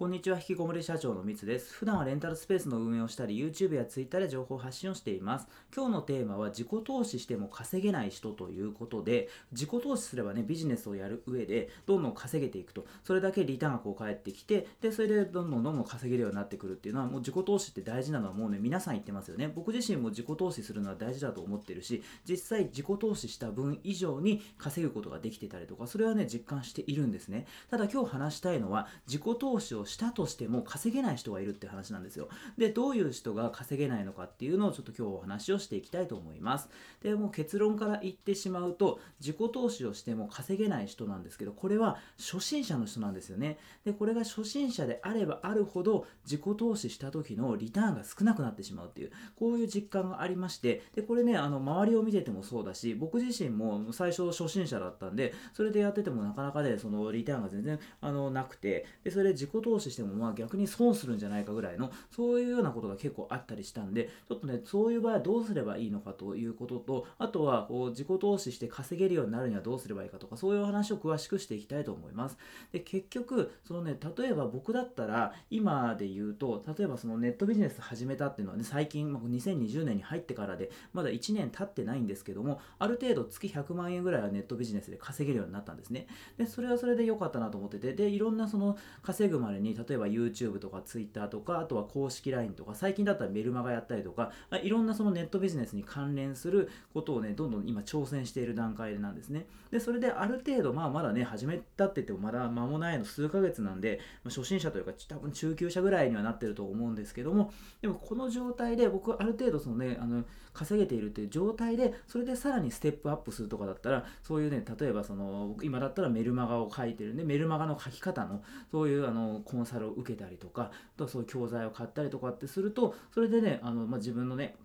こんにちは、引きこもり社長のみつです。普段はレンタルスペースの運営をしたり、YouTube や Twitter で情報発信をしています。今日のテーマは、自己投資しても稼げない人ということで、自己投資すればね、ビジネスをやる上で、どんどん稼げていくと。それだけリターンがこう返ってきて、で、それでどんどんどんどん稼げるようになってくるっていうのは、もう自己投資って大事なのはもうね、皆さん言ってますよね。僕自身も自己投資するのは大事だと思ってるし、実際自己投資した分以上に稼ぐことができてたりとか、それはね、実感しているんですね。ただ今日話したいのは、自己投資をしたとしても、稼げない人がいるって話なんですよ。で、どういう人が稼げないのかっていうのをちょっと今日お話をしていきたいと思います。で、もう結論から言ってしまうと、自己投資をしても稼げない人なんですけど、これは初心者の人なんですよね。で、これが初心者であればあるほど、自己投資した時のリターンが少なくなってしまうっていう、こういう実感がありまして、で、これね、あの、周りを見ててもそうだし、僕自身も最初初心者だったんで、それでやっててもなかなかね、そのリターンが全然、あの、なくて、で、それで自己投資しても、まあ逆に損するんじゃないかぐらいの、そういうようなことが結構あったりしたんで、ちょっとね、そういう場合はどうすればいいのかということと、あとは、こう、自己投資して稼げるようになるにはどうすればいいかとか、そういう話を詳しくしていきたいと思います。で、結局、そのね、例えば僕だったら、今で言うと、例えばそのネットビジネス始めたっていうのはね、最近、2020年に入ってからで、まだ1年経ってないんですけども、ある程度月100万円ぐらいはネットビジネスで稼げるようになったんですね。で、それはそれで良かったなと思ってて、で、いろんなその稼ぐまでに、例えば YouTube とか Twitter とか、あとは公式 LINE とか、最近だったらメルマガやったりとか、いろんなそのネットビジネスに関連することをね、どんどん今挑戦している段階なんですね。で、それである程度、まあまだね、始めたって言ってもまだ間もないの数ヶ月なんで、まあ、初心者というか、多分中級者ぐらいにはなってると思うんですけども、でもこの状態で僕ある程度そのね、あの、稼げているっていう状態で、それでさらにステップアップするとかだったら、そういうね、例えばその、今だったらメルマガを書いてるんで、メルマガの書き方の、そういうあの、コンサルを受けたりとか、とそういう教材を買ったりとかってすると、それでね、あの、まあ、自分のね、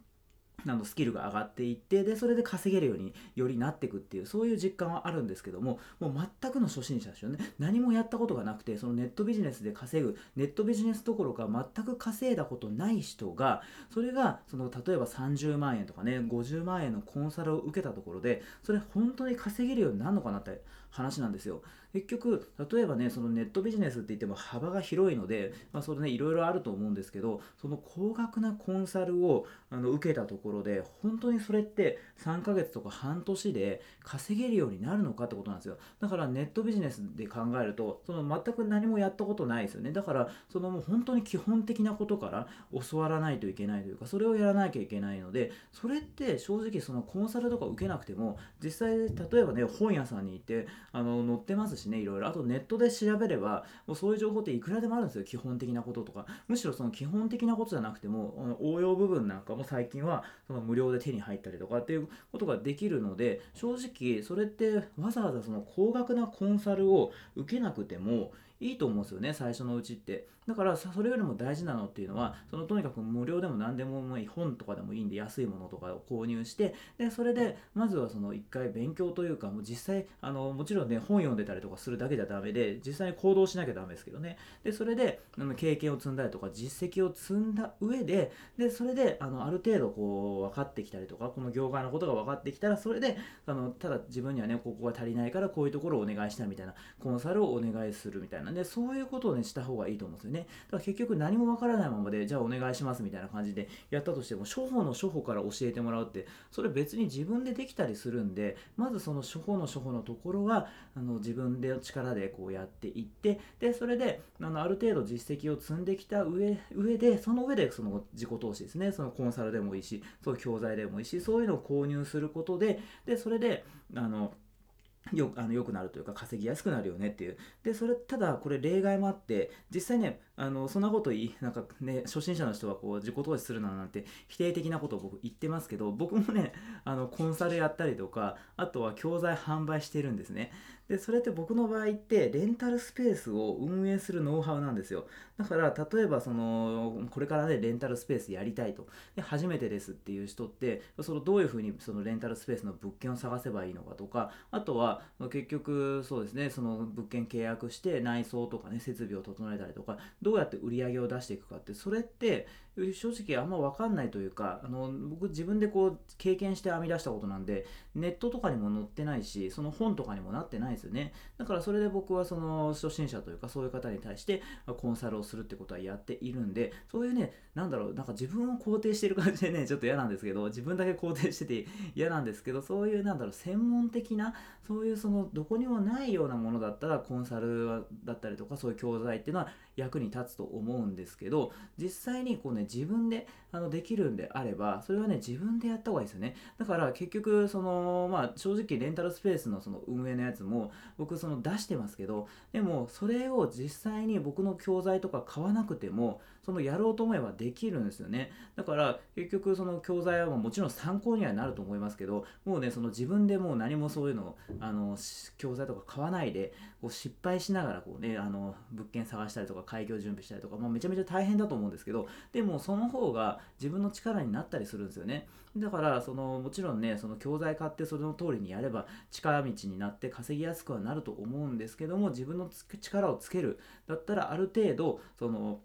あのスキルが上がっていってでそれで稼げるようによりなっていくっていうそういう実感はあるんですけどももう全くの初心者ですよね。何もやったことがなくてそのネットビジネスで稼ぐネットビジネスどころか全く稼いだことない人がそれがその例えば30万円とかね50万円のコンサルを受けたところでそれ本当に稼げるようになるのかなって話なんですよ。結局例えばねそのネットビジネスって言っても幅が広いので、まあ、それねいろいろあると思うんですけどその高額なコンサルをあの受けたところで本当にそれって3ヶ月とか半年で稼げるようになるのかってことなんですよ。だからネットビジネスで考えるとその全く何もやったことないですよね。だからそのもう本当に基本的なことから教わらないといけないというかそれをやらなきゃいけないのでそれって正直そのコンサルとか受けなくても実際例えばね本屋さんに行ってあの載ってますしねいろいろ。あとネットで調べればもうそういう情報っていくらでもあるんですよ基本的なこととか。むしろその基本的なことじゃなくても応用部分なんかも最近はその無料で手に入ったりとかっていうことができるので正直それってわざわざその高額なコンサルを受けなくてもいいと思うんですよね最初のうちって。だからそれよりも大事なのっていうのはそのとにかく無料でも何でもいい本とかでもいいんで安いものとかを購入してでそれでまずはその一回勉強というかもう実際あのもちろんね本読んでたりとかするだけじゃダメで実際に行動しなきゃダメですけどね。でそれで経験を積んだりとか実績を積んだ上ででそれであのある程度こう分かってきたりとかこの業界のことが分かってきたらそれであのただ自分にはねここが足りないからこういうところをお願いしたみたいなコンサルをお願いするみたいな。な。でそういうことをねした方がいいと思うんですよね。だから結局何もわからないままで、じゃあお願いしますみたいな感じでやったとしても、処方の処方から教えてもらうって、それ別に自分でできたりするんで、まずその処方の処方のところは、あの自分で力でこうやっていって、で、それで、あのある程度実績を積んできた上上で、その上でその自己投資ですね、そのコンサルでもいいし、そういう教材でもいいし、そういうのを購入することで、で、それで、あの、よあの良くなるというか稼ぎやすくなるよねっていう。で、それ、ただこれ例外もあって、実際ね、あの、そんなこと言い、なんかね、初心者の人はこう自己投資するななんて否定的なことを僕 言ってますけど、僕もね、あの、コンサルやったりとか、あとは教材販売してるんですね。で、それって僕の場合って、レンタルスペースを運営するノウハウなんですよ。だから、例えばその、これからね、レンタルスペースやりたいと。で、初めてですっていう人って、そのどういうふうにそのレンタルスペースの物件を探せばいいのかとか、あとは、結局そうですねその物件契約して内装とかね設備を整えたりとかどうやって売り上げを出していくかってそれって正直あんま分かんないというかあの僕自分でこう経験して編み出したことなんでネットとかにも載ってないしその本とかにもなってないですよね。だからそれで僕はその初心者というかそういう方に対してコンサルをするってことはやっているんでそういうねなんだろうなんか自分を肯定してる感じでねちょっと嫌なんですけど自分だけ肯定してて嫌なんですけどそういうなんだろう専門的なそういうそのどこにもないようなものだったらコンサルだったりとかそういう教材っていうのは役に立つと思うんですけど実際にこうね自分であのできるんであればそれはね自分でやった方がいいですよね。だから結局そのまあ正直レンタルスペースのその運営のやつも僕その出してますけどでもそれを実際に僕の教材とか買わなくてもそのやろうと思えばできるんですよね。だから結局その教材はもちろん参考にはなると思いますけどもうねその自分でもう何もそういうのをあの教材とか買わないでこう失敗しながらこうねあの物件探したりとか開業準備したりとか、まあ、めちゃめちゃ大変だと思うんですけどでもその方が自分の力になったりするんですよね。だからそのもちろんねその教材買ってそれの通りにやれば近道になって稼ぎやすくはなると思うんですけども自分の力をつける。だったらある程度その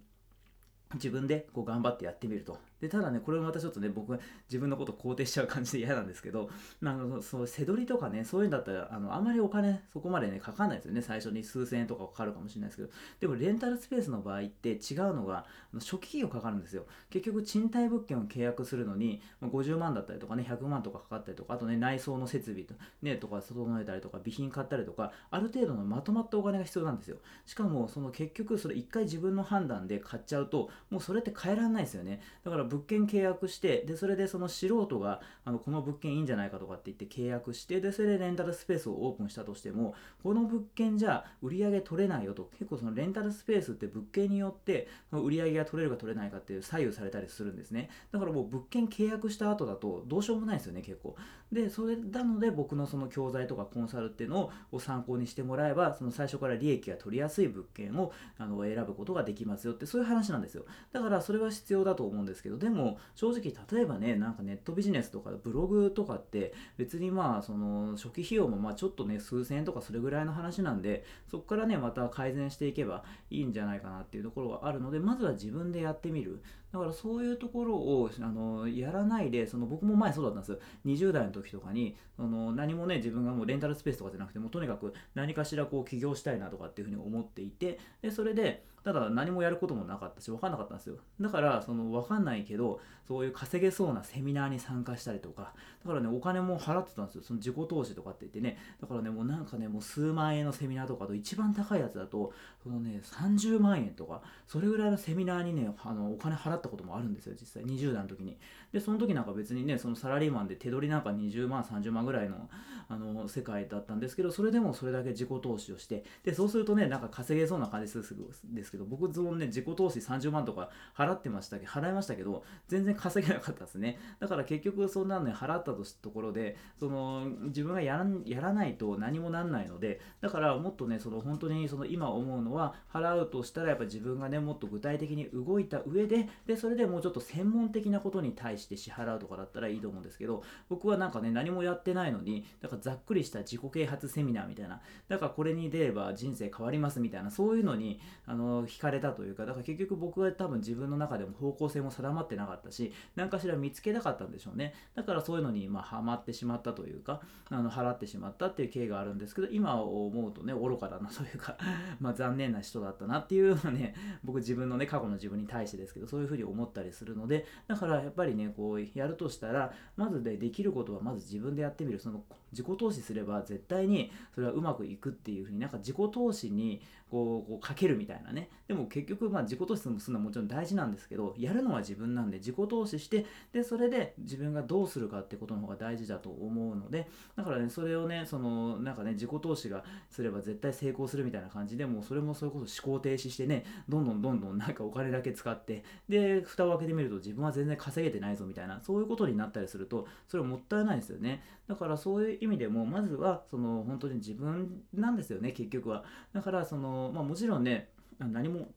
自分でこう頑張ってやってみると。でただねこれもまたちょっとね僕自分のこと肯定しちゃう感じで嫌なんですけど、まあ、のそう背取りとかねそういうんだったらあのあまりお金そこまでねかかんないですよね最初に数千円とかかかるかもしれないですけど。でもレンタルスペースの場合って違うのが初期費用かかるんですよ。結局賃貸物件を契約するのに50万だったりとかね100万とかかかったりとかあとね内装の設備と,、ね、とか整えたりとか備品買ったりとかある程度のまとまったお金が必要なんですよ。しかもその結局それ一回自分の判断で買っちゃうともうそれって変えられないですよね。だから物件契約してでそれでその素人があのこの物件いいんじゃないかとかって言って契約してでそれでレンタルスペースをオープンしたとしてもこの物件じゃ売り上げ取れないよと。結構そのレンタルスペースって物件によって売り上げが取れるか取れないかっていう左右されたりするんですね。だからもう物件契約した後だとどうしようもないですよね結構。でそれなので僕のその教材とかコンサルっていうのを参考にしてもらえばその最初から利益が取りやすい物件をあの選ぶことができますよってそういう話なんですよ。だからそれは必要だと思うんですけどでも正直例えばねなんかネットビジネスとかブログとかって別にまあその初期費用もまあちょっとね数千円とかそれぐらいの話なんでそこからねまた改善していけばいいんじゃないかなっていうところがあるのでまずは自分でやってみる。だからそういうところをあのやらないでその僕も前そうだったんですよ。20代の時とかにその何もね自分がもうレンタルスペースとかじゃなくてもとにかく何かしらこう起業したいなとかっていうふうに思っていてでそれでただ何もやることもなかったし分かんなかったんですよ。だからその分かんないけどそういう稼げそうなセミナーに参加したりとかだからねお金も払ってたんですよ。その自己投資とかって言ってね。だからねもうなんかねもう数万円のセミナーとかと一番高いやつだとそのね30万円とかそれぐらいのセミナーにねあのお金払ってたこともあるんですよ実際。20代の時に。でその時なんか別にねそのサラリーマンで手取りなんか20万30万ぐらいのあの世界だったんですけどそれでもそれだけ自己投資をして。でそうするとねなんか稼げそうな感じですですけど僕そのね自己投資30万とか払ってましたけど払いましたけど全然稼げなかったですね。だから結局そんなのね払ったとところでその自分がやらやらないと何もなんないのでだからもっとねその本当にその今思うのは払うとしたらやっぱ自分がねもっと具体的に動いた上ででそれでもうちょっと専門的なことに対して支払うとかだったらいいと思うんですけど僕はなんかね何もやってないのにだからざっくりした自己啓発セミナーみたいなだからこれに出れば人生変わりますみたいなそういうのにあの惹かれたというかだから結局僕は多分自分の中でも方向性も定まってなかったし何かしら見つけたかったんでしょうね。だからそういうのにまあハマってしまったというかあの払ってしまったっていう経緯があるんですけど今思うとね愚かだなというかまあ残念な人だったなっていうのはね僕自分のね過去の自分に対してですけどそういうふうに思ったりするのでだからやっぱりねこうやるとしたらまずでできることはまず自分でやってみる。その自己投資すれば絶対にそれはうまくいくっていうふうになんか自己投資にこうこうかけるみたいなね。でも結局まあ自己投資するのはもちろん大事なんですけどやるのは自分なんで自己投資してでそれで自分がどうするかってことの方が大事だと思うのでだからねそれをねそのなんかね自己投資がすれば絶対成功するみたいな感じでもうそれもそれこそ思考停止してねどんどんどんどんなんかお金だけ使ってで蓋を開けてみると自分は全然稼げてないぞみたいなそういうことになったりするとそれはもったいないですよね。だからそういう意味でもまずはその本当に自分なんですよね結局は。だからそのまあもちろんね何も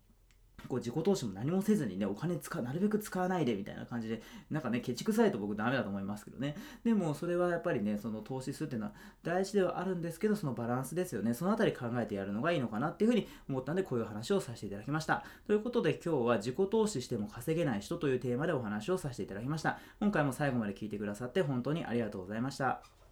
こう自己投資も何もせずにねお金使なるべく使わないでみたいな感じでなんかねケチくさいと僕ダメだと思いますけどね。でもそれはやっぱりねその投資するっていうのは大事ではあるんですけどそのバランスですよね。そのあたり考えてやるのがいいのかなっていうふうに思ったんでこういう話をさせていただきました。ということで今日は自己投資しても稼げない人というテーマでお話をさせていただきました。今回も最後まで聞いてくださって本当にありがとうございました。